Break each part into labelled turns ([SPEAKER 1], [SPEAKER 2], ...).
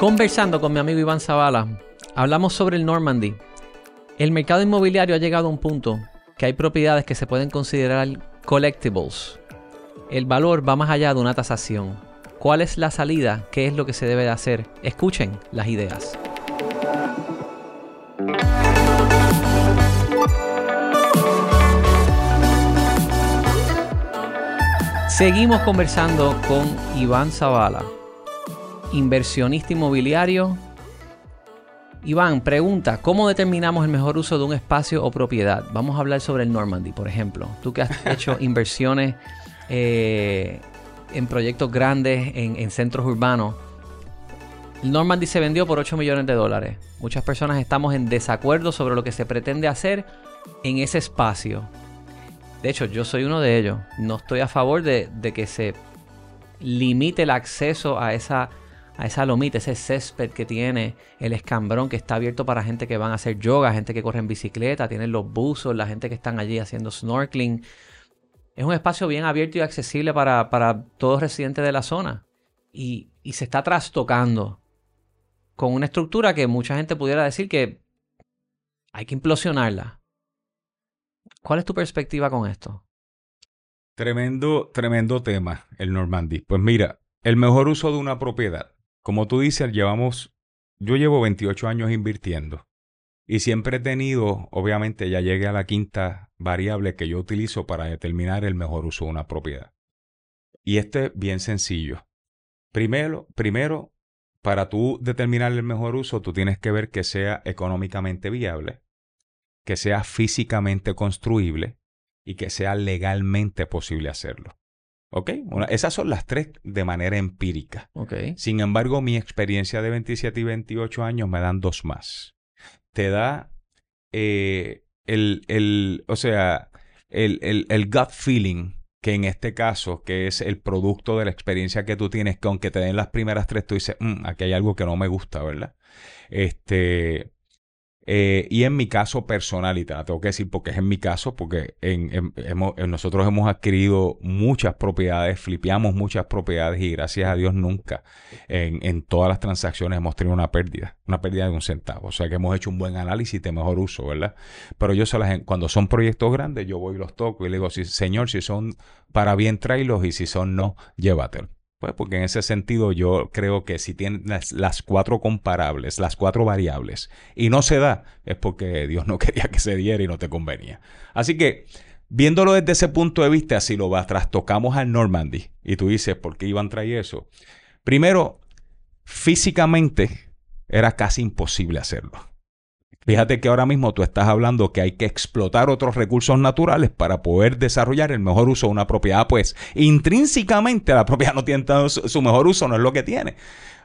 [SPEAKER 1] Conversando con mi amigo Iván Zavala, hablamos sobre el Normandy. El mercado inmobiliario ha llegado a un punto que hay propiedades que se pueden considerar collectibles. El valor va más allá de una tasación. ¿Cuál es la salida? ¿Qué es lo que se debe de hacer? Escuchen las ideas. Seguimos conversando con Iván Zavala, inversionista inmobiliario. Iván, pregunta, ¿cómo determinamos el mejor uso de un espacio o propiedad? Vamos a hablar sobre el Normandy, por ejemplo. Tú que has hecho inversiones eh, en proyectos grandes, en, centros urbanos. El Normandy se vendió por 8 millones de dólares. Muchas personas estamos en desacuerdo sobre lo que se pretende hacer en ese espacio. De hecho, yo soy uno de ellos. No estoy a favor de, de que se limite el acceso a esa, a esa lomita, ese césped que tiene el escambrón que está abierto para gente que van a hacer yoga, gente que corre en bicicleta, tienen los buzos, la gente que están allí haciendo snorkeling. Es un espacio bien abierto y accesible para, para todos residentes de la zona. Y, y se está trastocando con una estructura que mucha gente pudiera decir que hay que implosionarla. ¿Cuál es tu perspectiva con esto?
[SPEAKER 2] Tremendo, tremendo tema, el Normandy. Pues mira, el mejor uso de una propiedad. Como tú dices, llevamos, yo llevo 28 años invirtiendo y siempre he tenido, obviamente ya llegué a la quinta variable que yo utilizo para determinar el mejor uso de una propiedad. Y este es bien sencillo. Primero, primero, para tú determinar el mejor uso, tú tienes que ver que sea económicamente viable que sea físicamente construible y que sea legalmente posible hacerlo. ¿Ok? esas son las tres de manera empírica.
[SPEAKER 1] Okay.
[SPEAKER 2] Sin embargo, mi experiencia de 27 y 28 años me dan dos más. Te da eh, el, el, o sea, el, el, el gut feeling que en este caso, que es el producto de la experiencia que tú tienes, que aunque te den las primeras tres, tú dices, mm, aquí hay algo que no me gusta, ¿verdad? Este, eh, y en mi caso personal, y te tengo que decir porque es en mi caso, porque en, nosotros hemos adquirido muchas propiedades, flipeamos muchas propiedades y gracias a Dios nunca en, todas las transacciones hemos tenido una pérdida, una pérdida de un centavo. O sea que hemos hecho un buen análisis de mejor uso, ¿verdad? Pero yo las, cuando son proyectos grandes, yo voy y los toco y le digo, si, señor, si son para bien, tráelos y si son no, llévatelos. Pues porque en ese sentido yo creo que si tienes las, cuatro comparables, las cuatro variables, y no se da, es porque Dios no quería que se diera y no te convenía. Así que, viéndolo desde ese punto de vista, si lo trastocamos al Normandy, y tú dices, ¿por qué iban a traer eso? Primero, físicamente era casi imposible hacerlo. Fíjate que ahora mismo tú estás hablando que hay que explotar otros recursos naturales para poder desarrollar el mejor uso de una propiedad. Pues intrínsecamente la propiedad no tiene su mejor uso, no es lo que tiene.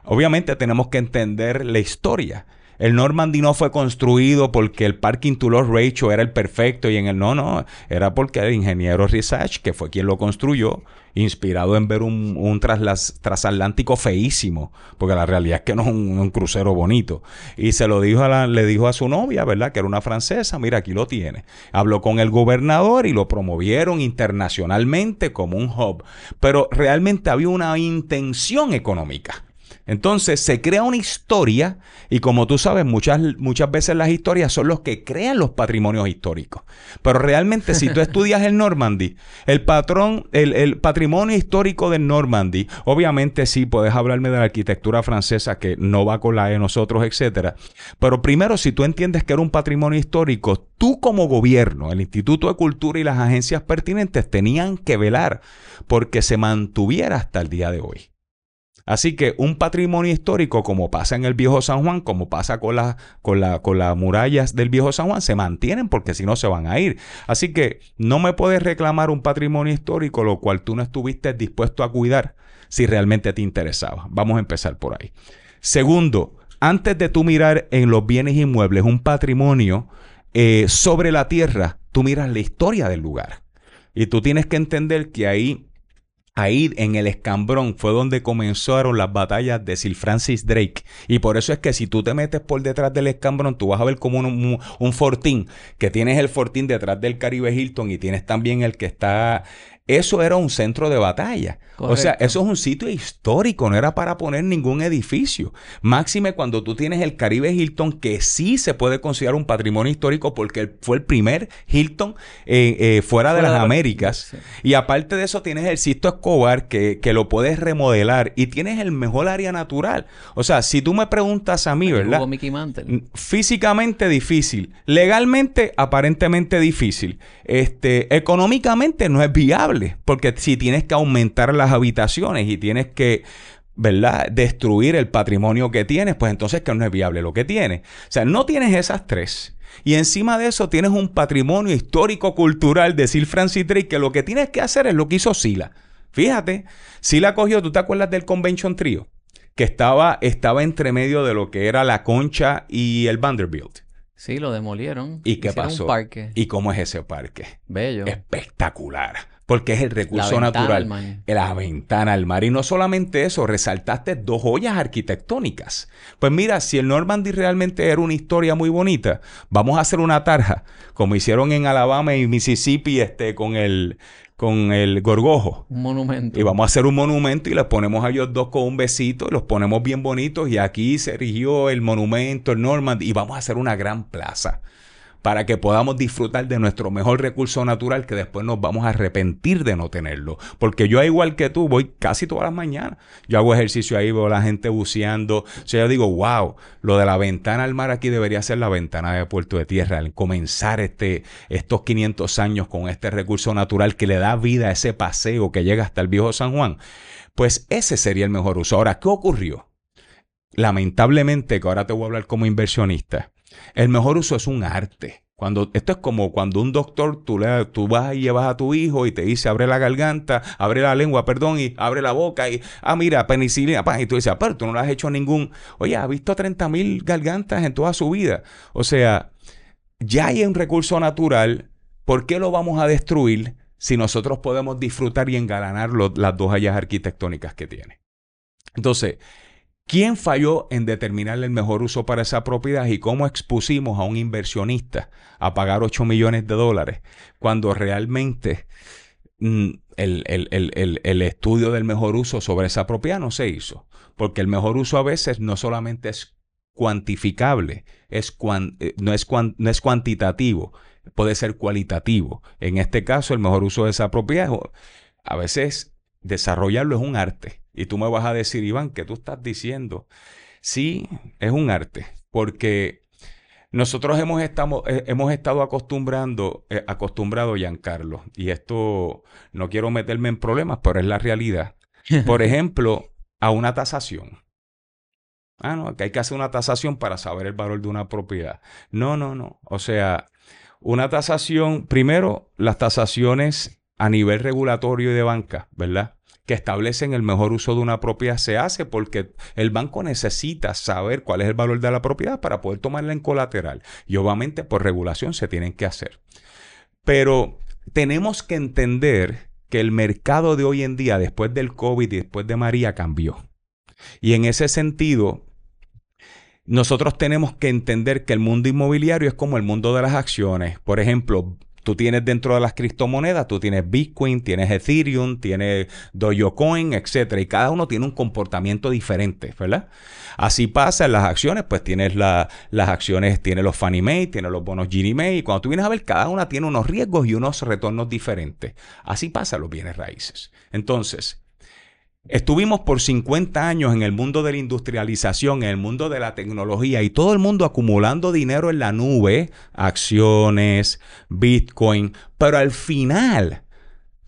[SPEAKER 2] Obviamente tenemos que entender la historia. El Normandy no fue construido porque el parking to los era el perfecto y en el no, no, era porque el ingeniero Research, que fue quien lo construyó, inspirado en ver un, un transatlántico feísimo, porque la realidad es que no es un, crucero bonito. Y se lo dijo a la, le dijo a su novia, ¿verdad? Que era una francesa, mira, aquí lo tiene. Habló con el gobernador y lo promovieron internacionalmente como un hub. Pero realmente había una intención económica. Entonces se crea una historia y como tú sabes, muchas, muchas veces las historias son los que crean los patrimonios históricos. Pero realmente si tú estudias el Normandy, el patrón, el, patrimonio histórico del Normandy, obviamente sí puedes hablarme de la arquitectura francesa que no va con la de nosotros, etcétera. Pero primero, si tú entiendes que era un patrimonio histórico, tú como gobierno, el Instituto de Cultura y las agencias pertinentes tenían que velar porque se mantuviera hasta el día de hoy. Así que un patrimonio histórico, como pasa en el viejo San Juan, como pasa con, con, la, con las murallas del viejo San Juan, se mantienen porque si no se van a ir. Así que no me puedes reclamar un patrimonio histórico lo cual tú no estuviste dispuesto a cuidar si realmente te interesaba. Vamos a empezar por ahí. Segundo, antes de tú mirar en los bienes inmuebles un patrimonio eh, sobre la tierra, tú miras la historia del lugar. Y tú tienes que entender que ahí Ahí en el escambrón fue donde comenzaron las batallas de Sir Francis Drake. Y por eso es que si tú te metes por detrás del escambrón, tú vas a ver como un, un, fortín, que tienes el fortín detrás del Caribe Hilton y tienes también el que está eso era un centro de batalla. O sea, eso es un sitio histórico, no era para poner ningún edificio. Máxime cuando tú tienes el Caribe Hilton, que sí se puede considerar un patrimonio histórico porque fue el primer Hilton eh, eh, fuera, de las
[SPEAKER 1] de-
[SPEAKER 2] Américas.
[SPEAKER 1] sí.
[SPEAKER 2] Y aparte de eso, tienes el Sisto Escobar, que, que lo puedes remodelar y tienes el mejor área natural. O sea, si tú me preguntas a mí, ¿verdad?
[SPEAKER 1] Hubo Mickey Mantle.
[SPEAKER 2] Físicamente difícil, legalmente aparentemente difícil, este, económicamente no es viable, porque si tienes que aumentar las habitaciones y tienes que, ¿verdad? Destruir el patrimonio que tienes, pues entonces que no es viable lo que tienes. O sea, no tienes esas tres. Y encima de eso tienes un patrimonio histórico-cultural de Sir Francis Drake que lo que tienes que hacer es lo que hizo Sila. Fíjate, Sila cogió, ¿tú te acuerdas del Convention Trio? Que estaba, estaba entre medio de lo que era la Concha y el Vanderbilt.
[SPEAKER 1] Sí, lo demolieron.
[SPEAKER 2] ¿Y qué
[SPEAKER 1] Hicieron
[SPEAKER 2] pasó?
[SPEAKER 1] Un parque.
[SPEAKER 2] ¿Y cómo es ese parque?
[SPEAKER 1] Bello.
[SPEAKER 2] Espectacular. Porque es el recurso natural. La ventana al mar. Y no solamente eso, resaltaste dos joyas arquitectónicas. Pues mira, si el Normandy realmente era una historia muy bonita, vamos a hacer una tarja, como hicieron en Alabama y Mississippi este, con, el, con el gorgojo.
[SPEAKER 1] Un monumento.
[SPEAKER 2] Y vamos a hacer un monumento y les ponemos a ellos dos con un besito y los ponemos bien bonitos. Y aquí se erigió el monumento, el Normandy, y vamos a hacer una gran plaza para que podamos disfrutar de nuestro mejor recurso natural que después nos vamos a arrepentir de no tenerlo. Porque yo, igual que tú, voy casi todas las mañanas. Yo hago ejercicio ahí, veo a la gente buceando. O sea, yo digo, wow, lo de la ventana al mar aquí debería ser la ventana de Puerto de Tierra. El comenzar este, estos 500 años con este recurso natural que le da vida a ese paseo que llega hasta el viejo San Juan. Pues ese sería el mejor uso. Ahora, ¿qué ocurrió? Lamentablemente, que ahora te voy a hablar como inversionista, el mejor uso es un arte. Cuando, esto es como cuando un doctor, tú, le, tú vas y llevas a tu hijo y te dice, abre la garganta, abre la lengua, perdón, y abre la boca y, ah, mira, penicilina, pa, y tú dices, "Ah, pero tú no le has hecho ningún, oye, ha visto 30 mil gargantas en toda su vida. O sea, ya hay un recurso natural, ¿por qué lo vamos a destruir si nosotros podemos disfrutar y engalanar las dos hallas arquitectónicas que tiene? Entonces, ¿quién falló en determinar el mejor uso para esa propiedad y cómo expusimos a un inversionista a pagar 8 millones de dólares cuando realmente mm, el, estudio del mejor uso sobre esa propiedad no se hizo? Porque el mejor uso a veces no solamente es cuantificable, es eh, no, es cuantitativo, puede ser cualitativo. En este caso, el mejor uso de esa propiedad, a veces desarrollarlo es un arte. Y tú me vas a decir, Iván, ¿qué tú estás diciendo? Sí, es un arte, porque nosotros hemos, estamos, eh, hemos estado acostumbrando, eh, acostumbrado, Giancarlo, y esto no quiero meterme en problemas, pero es la realidad. Por ejemplo, a una tasación. Ah, no, que hay que hacer una tasación para saber el valor de una propiedad. No, no, no. O sea, una tasación, primero, las tasaciones a nivel regulatorio y de banca, ¿verdad? Que establecen el mejor uso de una propiedad se hace porque el banco necesita saber cuál es el valor de la propiedad para poder tomarla en colateral. Y obviamente por regulación se tienen que hacer. Pero tenemos que entender que el mercado de hoy en día, después del COVID y después de María, cambió. Y en ese sentido, nosotros tenemos que entender que el mundo inmobiliario es como el mundo de las acciones. Por ejemplo, tú tienes dentro de las criptomonedas, tú tienes Bitcoin, tienes Ethereum, tienes Dogecoin, etcétera, y cada uno tiene un comportamiento diferente, ¿verdad? Así pasa en las acciones, pues tienes la- las acciones, tienes los Fannie Mae, tienes los bonos Ginnie Mae, y cuando tú vienes a ver, cada una tiene unos riesgos y unos retornos diferentes. Así pasa los bienes raíces. Entonces, Estuvimos por 50 años en el mundo de la industrialización, en el mundo de la tecnología y todo el mundo acumulando dinero en la nube, acciones, Bitcoin, pero al final,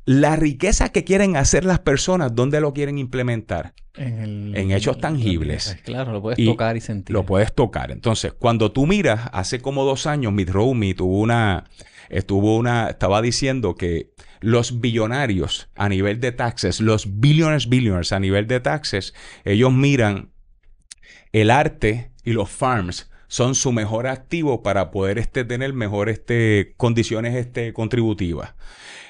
[SPEAKER 2] la riqueza que quieren hacer las personas, ¿dónde lo quieren implementar?
[SPEAKER 1] En, el-
[SPEAKER 2] En hechos tangibles.
[SPEAKER 1] Claro, lo puedes
[SPEAKER 2] Y
[SPEAKER 1] tocar y sentir.
[SPEAKER 2] Lo puedes tocar. Entonces, cuando tú miras, hace como dos años, Mitt Romney tuvo una, estuvo una, estaba diciendo que los billonarios a nivel de taxes, los billionaires, billionaires a nivel de taxes, ellos miran el arte y los farms son su mejor activo para poder este, tener mejores este, condiciones este, contributivas.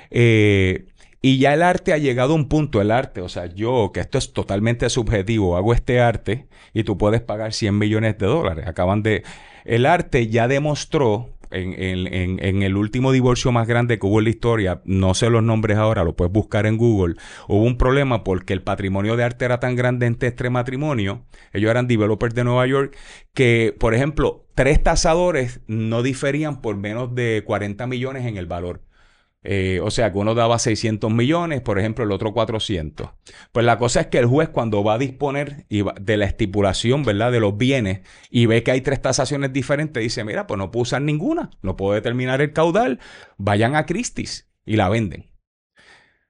[SPEAKER 2] Eh, y ya el arte ha llegado a un punto, el arte, o sea, yo, que esto es totalmente subjetivo, hago este arte y tú puedes pagar 100 millones de dólares. Acaban de... El arte ya demostró, en, el último divorcio más grande que hubo en la historia, no sé los nombres ahora, lo puedes buscar en Google, hubo un problema porque el patrimonio de arte era tan grande entre este matrimonio, ellos eran developers de Nueva York, que, por ejemplo, tres tasadores no diferían por menos de 40 millones en el valor. Eh, o sea, que uno daba 600 millones, por ejemplo, el otro 400. Pues la cosa es que el juez cuando va a disponer de la estipulación, ¿verdad? De los bienes y ve que hay tres tasaciones diferentes, dice, mira, pues no puedo usar ninguna, no puedo determinar el caudal, vayan a Christie's y la venden.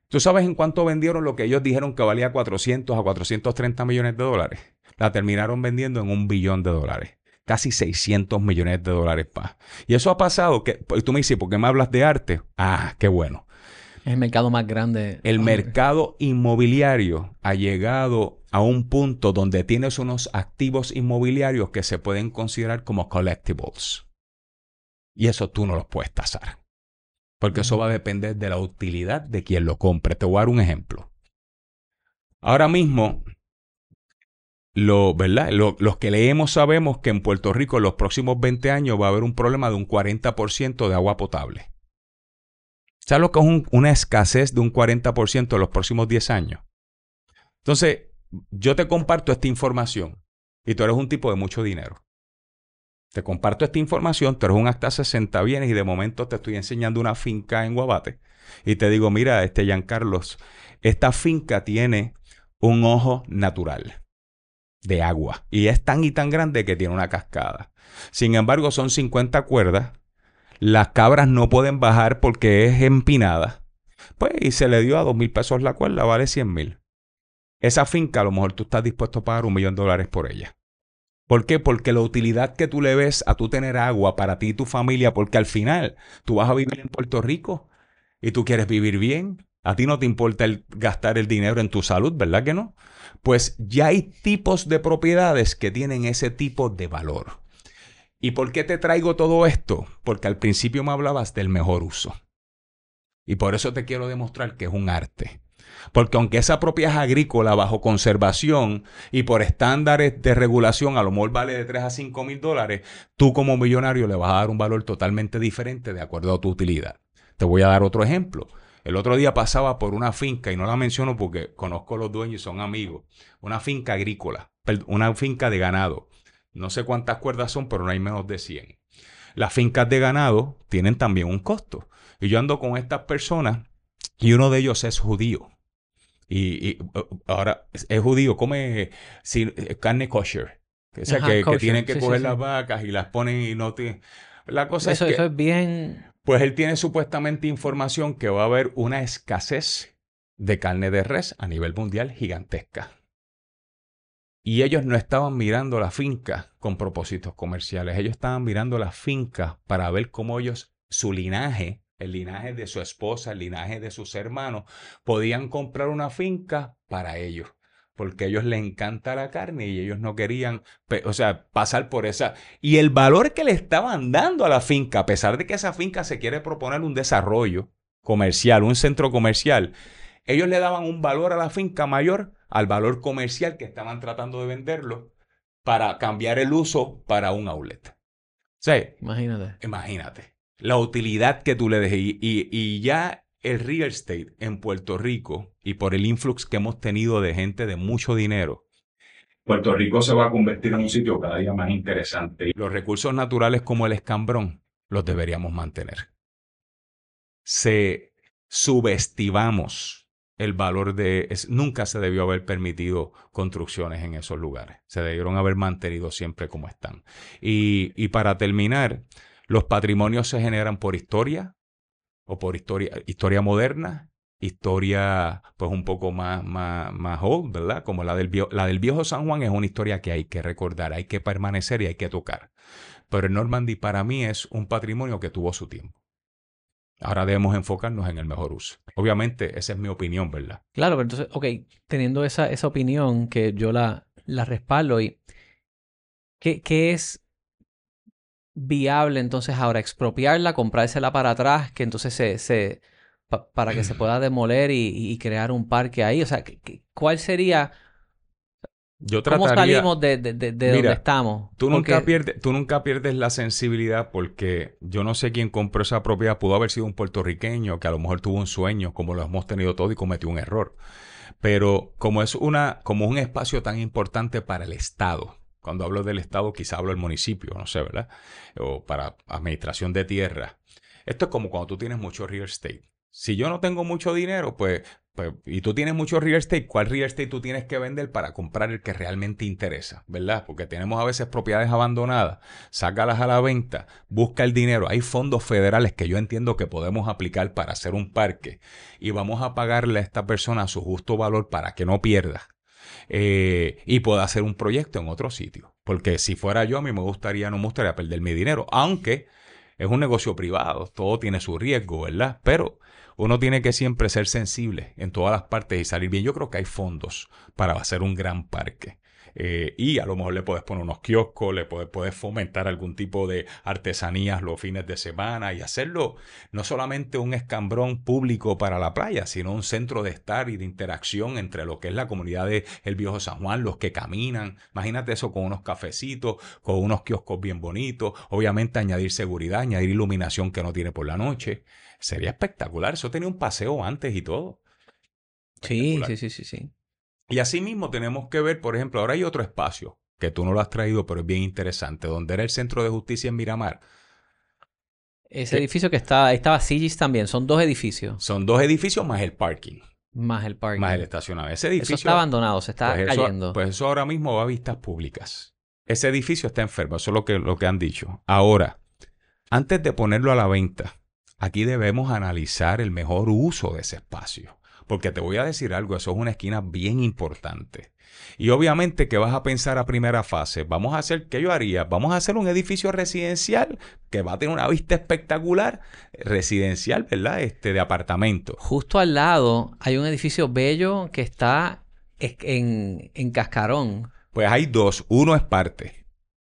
[SPEAKER 2] ¿Tú sabes en cuánto vendieron lo que ellos dijeron que valía 400 a 430 millones de dólares? La terminaron vendiendo en un billón de dólares casi 600 millones de dólares más. Y eso ha pasado, que tú me dices, ¿por qué me hablas de arte? Ah, qué bueno.
[SPEAKER 1] Es el mercado más grande.
[SPEAKER 2] El mercado inmobiliario ha llegado a un punto donde tienes unos activos inmobiliarios que se pueden considerar como collectibles. Y eso tú no los puedes tasar. Porque eso va a depender de la utilidad de quien lo compre. Te voy a dar un ejemplo. Ahora mismo, lo, ¿verdad? los que leemos sabemos que en Puerto Rico en los próximos 20 años va a haber un problema de un 40% de agua potable. ¿Sabes lo que es una escasez de un 40% en los próximos 10 años? Entonces, yo te comparto esta información y tú eres un tipo de mucho dinero. Te comparto esta información, tú eres un acta 60 bienes y de momento te estoy enseñando una finca en Guabate y te digo, mira, este Carlos, esta finca tiene un ojo natural de agua. Y es tan y tan grande que tiene una cascada. Sin embargo, son 50 cuerdas. Las cabras no pueden bajar porque es empinada. Pues, y se le dio a dos mil pesos la cuerda, vale 100 mil. Esa finca, a lo mejor tú estás dispuesto a pagar un millón de dólares por ella. ¿Por qué? Porque la utilidad que tú le ves a tú tener agua para ti y tu familia, porque al final tú vas a vivir en Puerto Rico y tú quieres vivir bien, a ti no te importa el gastar el dinero en tu salud, ¿verdad que no? Pues ya hay tipos de propiedades que tienen ese tipo de valor. ¿Y por qué te traigo todo esto? Porque al principio me hablabas del mejor uso. Y por eso te quiero demostrar que es un arte. Porque aunque esa propiedad es agrícola bajo conservación y por estándares de regulación a lo mejor vale de 3 a 5 mil dólares, tú como millonario le vas a dar un valor totalmente diferente de acuerdo a tu utilidad. Te voy a dar otro ejemplo. El otro día pasaba por una finca, y no la menciono porque conozco los dueños y son amigos, una finca agrícola, una finca de ganado. No sé cuántas cuerdas son, pero no hay menos de 100. Las fincas de ganado tienen también un costo. Y yo ando con estas personas y uno de ellos es judío. Y, ahora es judío, come eh, carne kosher. O sea, que, tienen que coger las vacas y las ponen y no tienen... La cosa
[SPEAKER 1] es
[SPEAKER 2] que...
[SPEAKER 1] Eso es bien
[SPEAKER 2] pues él tiene supuestamente información que va a haber una escasez de carne de res a nivel mundial gigantesca. Y ellos no estaban mirando la finca con propósitos comerciales, ellos estaban mirando la finca para ver cómo ellos, su linaje, el linaje de su esposa, el linaje de sus hermanos, podían comprar una finca para ellos porque a ellos les encanta la carne y ellos no querían, o sea, pasar por esa. Y el valor que le estaban dando a la finca, a pesar de que esa finca se quiere proponer un desarrollo comercial, un centro comercial, ellos le daban un valor a la finca mayor al valor comercial que estaban tratando de venderlo para cambiar el uso para un outlet. O
[SPEAKER 1] imagínate.
[SPEAKER 2] Imagínate. La utilidad que tú le dejes. Y, y ya el real estate en Puerto Rico y por el influx que hemos tenido de gente de mucho dinero, Puerto Rico se va a convertir en un sitio cada día más interesante. Los recursos naturales como el escambrón los deberíamos mantener. Se subestimamos el valor de... nunca se debió haber permitido construcciones en esos lugares. Se debieron haber mantenido siempre como están. Y, y para terminar, los patrimonios se generan por historia, o por historia, historia moderna, historia pues un poco más, más, más old, ¿verdad? Como la del, la del viejo San Juan es una historia que hay que recordar, hay que permanecer y hay que tocar. Pero el Normandy para mí es un patrimonio que tuvo su tiempo. Ahora debemos enfocarnos en el mejor uso. Obviamente, esa es mi opinión, ¿verdad?
[SPEAKER 1] Claro, pero entonces, ok, teniendo esa, esa opinión que yo la, la respaldo y ¿qué, ¿qué es viable entonces ahora expropiarla, comprársela para atrás, que entonces se, se para que se pueda demoler y, crear un parque ahí? O sea, ¿cuál sería?
[SPEAKER 2] Yo
[SPEAKER 1] ¿Cómo salimos de, de, de- de donde estamos?
[SPEAKER 2] Tú nunca,
[SPEAKER 1] Porque-
[SPEAKER 2] pierdes, tú nunca pierdes la sensibilidad porque yo no sé quién compró esa propiedad. Pudo haber sido un puertorriqueño que a lo mejor tuvo un sueño, como lo hemos tenido todo y cometió un error. Pero como es una, como un espacio tan importante para el Estado, cuando hablo del Estado quizá hablo del municipio, no sé, ¿verdad? O para administración de tierra. Esto es como cuando tú tienes mucho real estate. Si yo no tengo mucho dinero, pues, pues, y tú tienes mucho real estate, ¿cuál real estate tú tienes que vender para comprar el que realmente interesa? ¿Verdad? Porque tenemos a veces propiedades abandonadas, sácalas a la venta, busca el dinero. Hay fondos federales que yo entiendo que podemos aplicar para hacer un parque y vamos a pagarle a esta persona su justo valor para que no pierda. Eh, y pueda hacer un proyecto en otro sitio. Porque si fuera yo, a mí me gustaría, no me gustaría perder mi dinero, aunque es un negocio privado, todo tiene su riesgo, ¿verdad? Pero uno tiene que siempre ser sensible en todas las partes y salir bien. Yo creo que hay fondos para hacer un gran parque. Eh, y a lo mejor le puedes poner unos kioscos, le puedes, puedes fomentar algún tipo de artesanías los fines de semana y hacerlo no solamente un escambrón público para la playa, sino un centro de estar y de interacción entre lo que es la comunidad de El Viejo San Juan, los que caminan. Imagínate eso con unos cafecitos, con unos kioscos bien bonitos. Obviamente añadir seguridad, añadir iluminación que no tiene por la noche. Sería espectacular. Eso tenía un paseo antes y todo.
[SPEAKER 1] Sí, sí, sí, sí, sí.
[SPEAKER 2] Y así mismo tenemos que ver, por ejemplo, ahora hay otro espacio que tú no lo has traído, pero es bien interesante, donde era el Centro de Justicia en Miramar.
[SPEAKER 1] Ese
[SPEAKER 2] ¿Qué?
[SPEAKER 1] edificio que está, ahí estaba Sigis también, son dos edificios,
[SPEAKER 2] Son dos edificios más el parking,
[SPEAKER 1] más el parque.
[SPEAKER 2] más el estacionamiento. Ese
[SPEAKER 1] Eso
[SPEAKER 2] edificio
[SPEAKER 1] está abandonado, se está
[SPEAKER 2] pues eso,
[SPEAKER 1] cayendo.
[SPEAKER 2] pues eso ahora mismo va a vistas públicas. Ese edificio está enfermo, eso es lo que, lo que han dicho. Ahora, antes de ponerlo a la venta, aquí debemos analizar el mejor uso de ese espacio. Porque te voy a decir algo, eso es una esquina bien importante. Y obviamente que vas a pensar a primera fase, vamos a hacer, ¿qué yo haría? Vamos a hacer un edificio residencial que va a tener una vista espectacular, residencial, ¿verdad? Este, de apartamento.
[SPEAKER 1] Justo al lado hay un edificio bello que está es- en, en Cascarón.
[SPEAKER 2] Pues hay dos, uno es parte.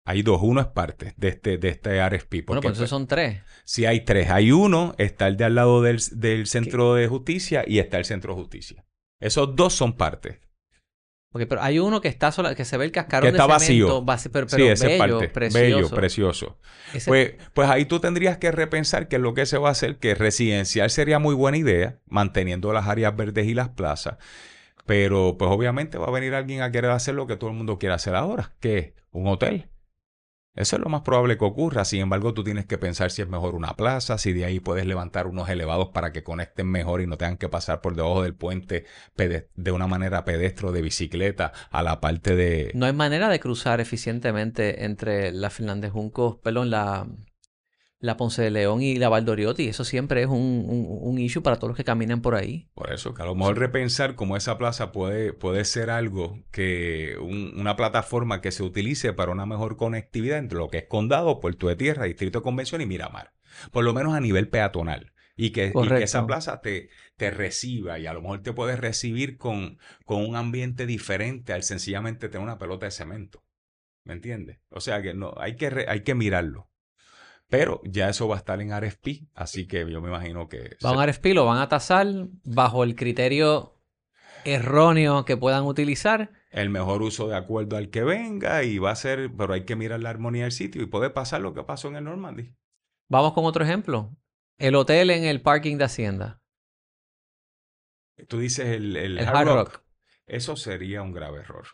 [SPEAKER 2] Hay dos, uno es parte de este, de este RSP.
[SPEAKER 1] Bueno, pues esos son tres.
[SPEAKER 2] si hay tres, hay uno, está el de al lado del, del centro de justicia y está el centro de justicia. Esos dos son parte.
[SPEAKER 1] Porque, pero hay uno que está sola, que se ve el cascarón
[SPEAKER 2] Que está
[SPEAKER 1] de cemento,
[SPEAKER 2] vacío.
[SPEAKER 1] pero, pero
[SPEAKER 2] sí, ese
[SPEAKER 1] bello,
[SPEAKER 2] parte.
[SPEAKER 1] precioso.
[SPEAKER 2] Bello, precioso.
[SPEAKER 1] Ese-
[SPEAKER 2] Pues, pues ahí tú tendrías que repensar qué es lo que se va a hacer, que residencial sería muy buena idea, manteniendo las áreas verdes y las plazas. Pero pues obviamente va a venir alguien a querer hacer lo que todo el mundo quiere hacer ahora, que es un hotel. Eso es lo más probable que ocurra. Sin embargo, tú tienes que pensar si es mejor una plaza, si de ahí puedes levantar unos elevados para que conecten mejor y no tengan que pasar por debajo del puente de una manera pedestre o de bicicleta a la parte de...
[SPEAKER 1] No hay manera de cruzar eficientemente entre la Fernández Juncos, perdón, la, la Ponce de León y la Valdoriotti. Eso siempre es un, un, un issue para todos los que caminan por ahí.
[SPEAKER 2] Por eso, que a lo mejor repensar cómo esa plaza puede, puede ser algo que un- una plataforma que se utilice para una mejor conectividad entre lo que es Condado, Puerto de Tierra, Distrito de Convención y Miramar. Por lo menos a nivel peatonal. Y que, y que
[SPEAKER 1] Correcto.
[SPEAKER 2] esa plaza te, te reciba y a lo mejor te puedes recibir con, con un ambiente diferente al sencillamente tener una pelota de cemento. ¿Me entiendes? O sea que no, hay que, re- hay que mirarlo. Pero ya eso va a estar en RFP, así que yo me imagino que...
[SPEAKER 1] Van a RFP, lo van a tasar bajo el criterio erróneo que puedan utilizar.
[SPEAKER 2] el mejor uso de acuerdo al que venga y va a ser, pero hay que mirar la armonía del sitio y puede pasar lo que pasó en el Normandy.
[SPEAKER 1] Vamos con otro ejemplo. El hotel en el parking de Hacienda.
[SPEAKER 2] Tú dices el, el
[SPEAKER 1] El
[SPEAKER 2] Hard
[SPEAKER 1] Hard
[SPEAKER 2] Rock.
[SPEAKER 1] Rock.
[SPEAKER 2] Eso sería un grave error.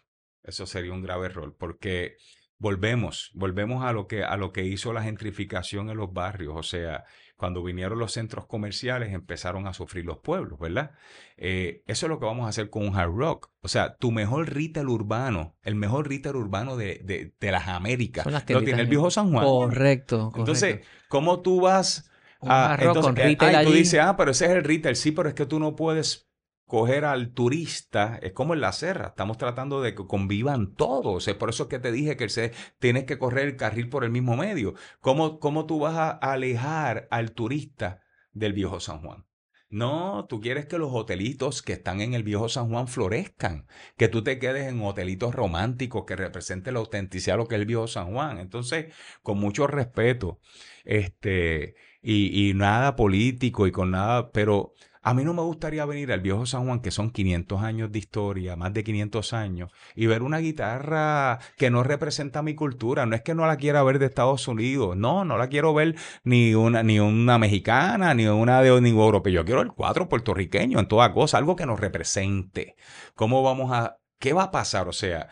[SPEAKER 2] Eso sería un grave error porque volvemos, volvemos a lo que a lo que hizo la gentrificación en los barrios, o sea, cuando vinieron los centros comerciales empezaron a sufrir los pueblos, ¿verdad? Eh, eso es lo que vamos a hacer con un Hard Rock. O sea, tu mejor retail urbano, el mejor retail urbano de, de- de las Américas,
[SPEAKER 1] las
[SPEAKER 2] lo tiene el viejo San Juan.
[SPEAKER 1] Correcto, correcto.
[SPEAKER 2] Entonces, ¿cómo tú vas
[SPEAKER 1] Un
[SPEAKER 2] a...
[SPEAKER 1] Hard Rock
[SPEAKER 2] entonces,
[SPEAKER 1] con
[SPEAKER 2] eh,
[SPEAKER 1] retail
[SPEAKER 2] y tú
[SPEAKER 1] allí.
[SPEAKER 2] dices, ah, pero ese es el retail. Sí, pero es que tú no puedes coger al turista. Es como en la serra. Estamos tratando de que convivan todos. Es por eso que te dije que se, tienes que correr el carril por el mismo medio. ¿Cómo, cómo tú vas a alejar al turista del viejo San Juan? No, tú quieres que los hotelitos que están en el viejo San Juan florezcan, que tú te quedes en hotelitos románticos que representen la autenticidad de lo que es el viejo San Juan. Entonces, con mucho respeto, este, y, y nada político y con nada, pero A mí no me gustaría venir al viejo San Juan, que son 500 años de historia, más de 500 años, y ver una guitarra que no representa mi cultura. No es que no la quiera ver de Estados Unidos, no, no la quiero ver ni una, ni una mexicana, ni una de ningún europeo. Yo quiero el cuatro puertorriqueño en toda cosa, algo que nos represente. ¿Cómo vamos a, qué va a pasar? O sea,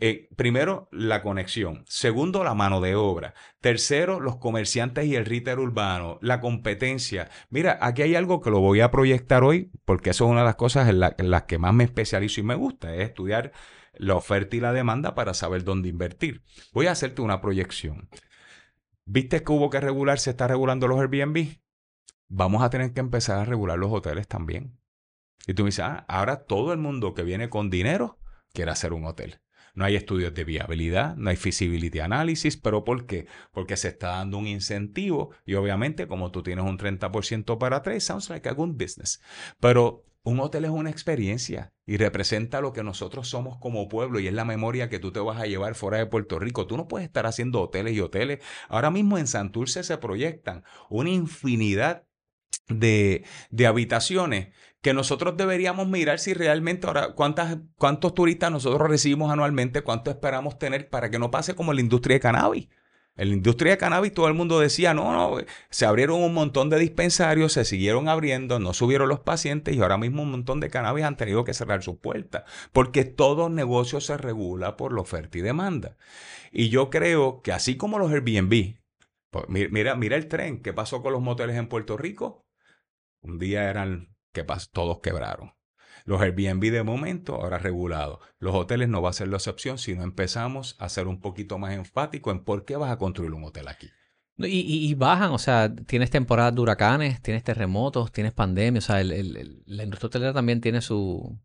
[SPEAKER 2] eh, primero, la conexión. Segundo, la mano de obra. Tercero, los comerciantes y el retail urbano. La competencia. Mira, aquí hay algo que lo voy a proyectar hoy, porque eso es una de las cosas en, las que más me especializo y me gusta, es estudiar la oferta y la demanda para saber dónde invertir. Voy a hacerte una proyección. ¿Viste que hubo que regular, se está regulando los Airbnb? Vamos a tener que empezar a regular los hoteles también. Y tú me dices, ah, ahora todo el mundo que viene con dinero quiere hacer un hotel. No hay estudios de viabilidad, no hay feasibility analysis, pero ¿por qué? Porque se está dando un incentivo y obviamente como tú tienes un 30% para tres, sounds like a good business. Pero un hotel es una experiencia y representa lo que nosotros somos como pueblo y es la memoria que tú te vas a llevar fuera de Puerto Rico. Tú no puedes estar haciendo hoteles y hoteles. Ahora mismo en Santurce se proyectan una infinidad de, de habitaciones que nosotros deberíamos mirar si realmente ahora cuántas, cuántos turistas nosotros recibimos anualmente, cuánto esperamos tener para que no pase como la industria de cannabis. En la industria de cannabis todo el mundo decía, no, no, se abrieron un montón de dispensarios, se siguieron abriendo, no subieron los pacientes y ahora mismo un montón de cannabis han tenido que cerrar sus puertas, porque todo negocio se regula por la oferta y demanda. Y yo creo que así como los Airbnb, pues, mira, mira el tren, ¿qué pasó con los moteles en Puerto Rico? Un día eran que todos quebraron. Los Airbnb de momento, ahora regulados. Los hoteles no va a ser la excepción si no empezamos a ser un poquito más enfático en por qué vas a construir un hotel aquí.
[SPEAKER 1] Y, bajan, o sea, tienes temporadas de huracanes, tienes terremotos, tienes pandemia, o sea, la industria hotelera también tiene su,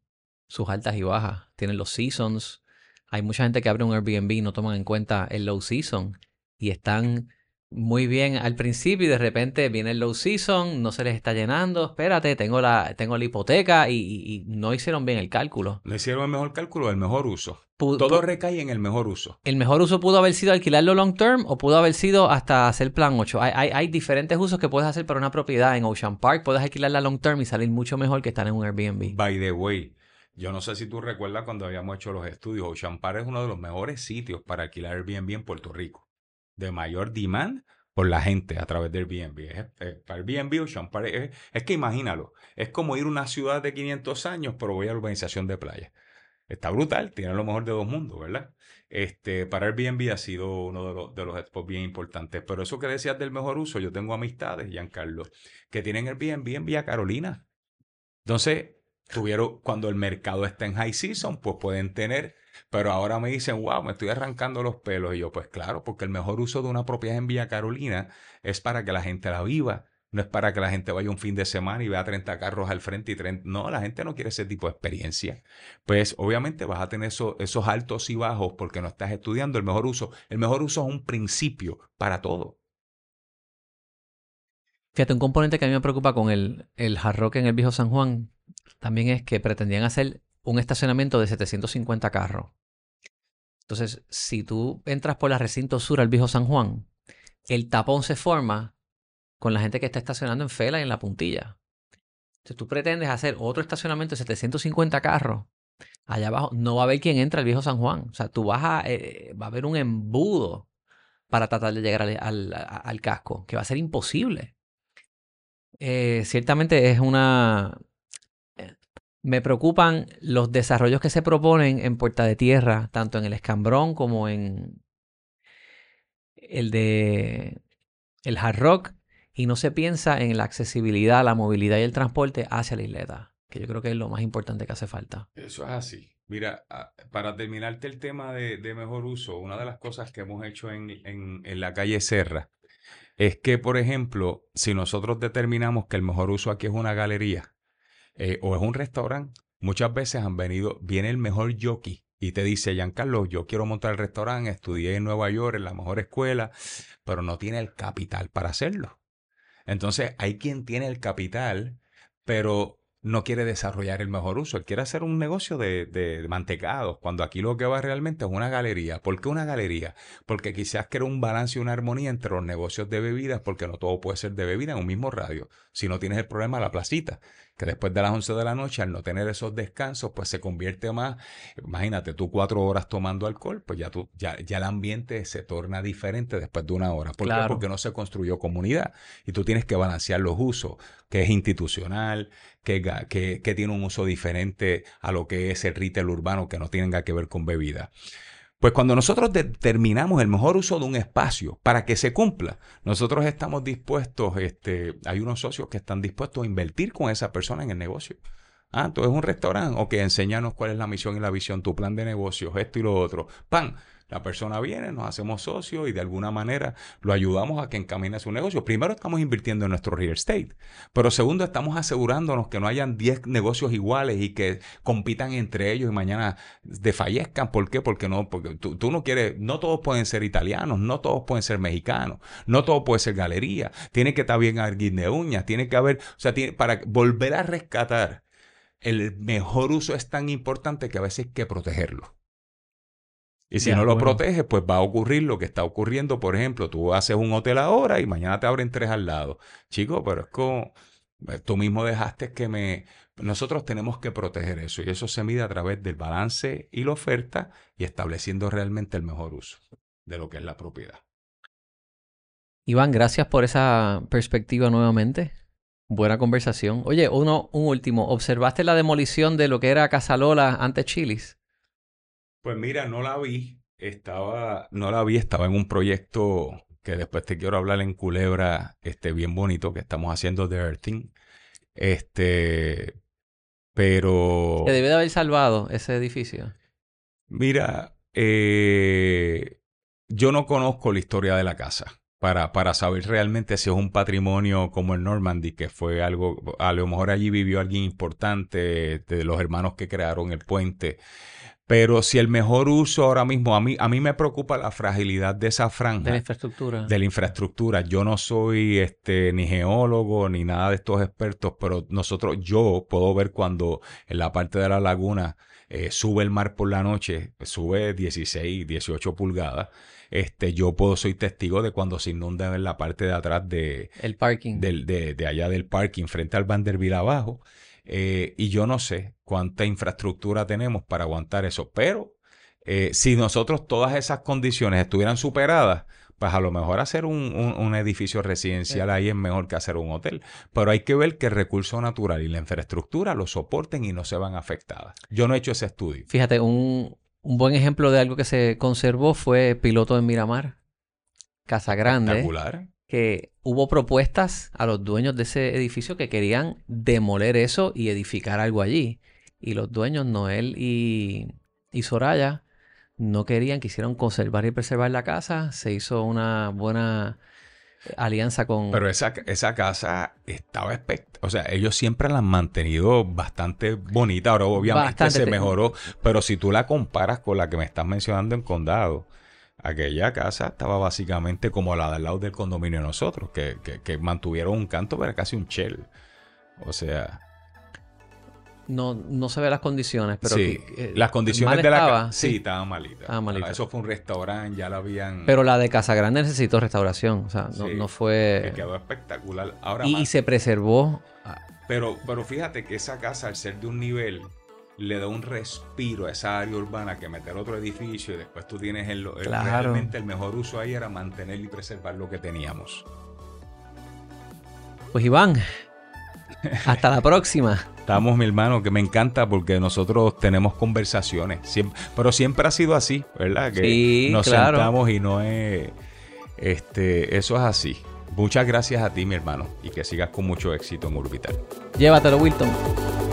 [SPEAKER 1] sus altas y bajas, tienen los seasons. Hay mucha gente que abre un Airbnb y no toman en cuenta el low season y están muy bien al principio y de repente viene el low season, no se les está llenando, espérate, tengo la, tengo la hipoteca y, no hicieron bien el cálculo.
[SPEAKER 2] No hicieron el mejor cálculo, el mejor uso. Todo recae en el mejor uso.
[SPEAKER 1] El mejor uso pudo haber sido alquilarlo long term o pudo haber sido hasta hacer plan 8. Hay, hay, diferentes usos que puedes hacer para una propiedad. En Ocean Park puedes alquilarla long term y salir mucho mejor que estar en un Airbnb.
[SPEAKER 2] By the way, yo no sé si tú recuerdas cuando habíamos hecho los estudios, Ocean Park es uno de los mejores sitios para alquilar Airbnb en Puerto Rico. De mayor demand por la gente a través del Airbnb. Es, para el Airbnb Ocean es, es, que imagínalo, es como ir a una ciudad de 500 años, pero voy a la urbanización de playa. Está brutal, tiene lo mejor de dos mundos, ¿verdad? Este, para Airbnb ha sido uno de los, de los bien importantes. Pero eso que decías del mejor uso, yo tengo amistades, Giancarlo, que tienen Airbnb en Villa Carolina. Entonces, tuvieron, cuando el mercado está en high season, pues pueden tener pero ahora me dicen, wow, me estoy arrancando los pelos. Y yo, pues claro, porque el mejor uso de una propiedad en Villa Carolina es para que la gente la viva. No es para que la gente vaya un fin de semana y vea 30 carros al frente y 30... No, la gente no quiere ese tipo de experiencia. Pues obviamente vas a tener esos altos y bajos porque no estás estudiando el mejor uso. El mejor uso es un principio para todo.
[SPEAKER 1] Fíjate, un componente que a mí me preocupa con el, el Hard en el viejo San Juan también es que pretendían hacer un estacionamiento de 750 carros. Entonces, si tú entras por la recinto sur al viejo San Juan, el tapón se forma con la gente que está estacionando en fela y en la puntilla. Si tú pretendes hacer otro estacionamiento de 750 carros, allá abajo no va a haber quien entra al viejo San Juan. O sea, tú vas a, eh, va a haber un embudo para tratar de llegar al, casco, que va a ser imposible. Eh, ciertamente es una, me preocupan los desarrollos que se proponen en Puerta de Tierra, tanto en el Escambrón como en el de el Hard Rock, y no se piensa en la accesibilidad, la movilidad y el transporte hacia la isleta, que yo creo que es lo más importante que hace falta.
[SPEAKER 2] Eso es así. Mira, para terminarte el tema de, mejor uso, una de las cosas que hemos hecho en, en la calle Serra es que, por ejemplo, si nosotros determinamos que el mejor uso aquí es una galería, eh, o es un restaurante, muchas veces han venido, viene el mejor jockey y te dice, Giancarlo, yo quiero montar el restaurante, estudié en Nueva York, en la mejor escuela, pero no tiene el capital para hacerlo. Entonces, hay quien tiene el capital, pero no quiere desarrollar el mejor uso. Él quiere hacer un negocio de, de, mantecados, cuando aquí lo que va realmente es una galería. ¿Por qué una galería? Porque quizás quiere un balance y una armonía entre los negocios de bebidas, porque no todo puede ser de bebida en un mismo radio. Si no tienes el problema la placita, que después de las 11 de la noche, al no tener esos descansos, pues se convierte más, imagínate, tú cuatro horas tomando alcohol, pues ya, tú, ya, ya el ambiente se torna diferente después de una hora. ¿Por qué? Porque no se construyó comunidad y tú tienes que balancear los usos, que es institucional, que, que, que tiene un uso diferente a lo que es el retail urbano que no tenga que ver con bebida. Pues cuando nosotros determinamos el mejor uso de un espacio para que se cumpla, nosotros estamos dispuestos, este, hay unos socios que están dispuestos a invertir con esa persona en el negocio. Ah, tú un restaurante, ok, enséñanos cuál es la misión y la visión, tu plan de negocios, esto y lo otro. ¡Pam! La persona viene, nos hacemos socios y de alguna manera lo ayudamos a que encamine su negocio. Primero estamos invirtiendo en nuestro real estate, pero segundo estamos asegurándonos que no hayan 10 negocios iguales y que compitan entre ellos y mañana desfallezcan. ¿Por qué? Porque no, porque tú, no quieres, no todos pueden ser italianos, no todos pueden ser mexicanos, no todo puede ser galería. Tiene que estar bien alguien de uñas, tiene que haber, o sea, tiene, para volver a rescatar el mejor uso es tan importante que a veces hay que protegerlo. Y si no lo proteges, pues va a ocurrir lo que está ocurriendo. Por ejemplo, tú haces un hotel ahora y mañana te abren tres al lado. Chico, pero es como eh, tú mismo dejaste que me... Nosotros tenemos que proteger eso y eso se mide a través del balance y la oferta y estableciendo realmente el mejor uso de lo que es la propiedad.
[SPEAKER 1] Iván, gracias por esa perspectiva nuevamente. Buena conversación. Oye, uno, un último. ¿Observaste la demolición de lo que era Casalola ante Chilis?
[SPEAKER 2] Pues mira, no la vi. Estaba, no la vi, estaba en un proyecto que después te quiero hablar en Culebra, este, bien bonito, que estamos haciendo de Earthing. Este, pero...
[SPEAKER 1] Se debe de haber salvado ese edificio.
[SPEAKER 2] Mira, eh, yo no conozco la historia de la casa para, para saber realmente si es un patrimonio como el Normandy, que fue algo, a lo mejor allí vivió alguien importante de los hermanos que crearon el puente. Pero si el mejor uso ahora mismo, a mí, a mí me preocupa la fragilidad de esa franja.
[SPEAKER 1] De la infraestructura.
[SPEAKER 2] De la infraestructura. Yo no soy este, ni geólogo ni nada de estos expertos, pero nosotros, yo puedo ver cuando en la parte de la laguna eh, sube el mar por la noche, sube 16, 18 pulgadas. Este, yo puedo, soy testigo de cuando se inunda en la parte de atrás de...
[SPEAKER 1] El parking.
[SPEAKER 2] de, de allá del parking, frente al Vanderbilt abajo. Eh, y yo no sé cuánta infraestructura tenemos para aguantar eso, pero eh, si nosotros todas esas condiciones estuvieran superadas, pues a lo mejor hacer un, edificio residencial ahí es mejor que hacer un hotel. Pero hay que ver que el recurso natural y la infraestructura lo soporten y no se van afectadas. Yo no he hecho ese estudio.
[SPEAKER 1] Fíjate, un, un buen ejemplo de algo que se conservó fue Piloto en Miramar. Casa Grande. Espectacular que hubo propuestas a los dueños de ese edificio que querían demoler eso y edificar algo allí. Y los dueños, Noel y, y Soraya, no querían, quisieron conservar y preservar la casa. Se hizo una buena alianza con...
[SPEAKER 2] Pero esa, esa casa estaba espectacular. O sea, ellos siempre la han mantenido bastante bonita. Ahora obviamente se mejoró. Pero si tú la comparas con la que me estás mencionando en Condado, aquella casa estaba básicamente como la del lado del condominio de nosotros, que, que, mantuvieron un canto, pero casi un shell. O sea.
[SPEAKER 1] No, no se ve las condiciones, pero.
[SPEAKER 2] Sí, eh, las condiciones de la casa. Sí, estaban malitas. Eso fue un restaurante, ya lo habían.
[SPEAKER 1] Pero la de Casa Grande necesitó restauración. O sea, no, fue.
[SPEAKER 2] quedó espectacular. Ahora
[SPEAKER 1] y, se preservó.
[SPEAKER 2] Pero, pero fíjate que esa casa, al ser de un nivel le da un respiro a esa área urbana que meter otro edificio y después tú tienes el, realmente el mejor uso ahí era mantener y preservar lo que teníamos.
[SPEAKER 1] Pues Iván, hasta la próxima.
[SPEAKER 2] Estamos, mi hermano, que me encanta porque nosotros tenemos conversaciones, pero siempre ha sido así, ¿verdad? Que sí, nos sentamos y no es, este, eso es así. Muchas gracias a ti, mi hermano, y que sigas con mucho éxito en Orbital.
[SPEAKER 1] Llévatelo, Wilton.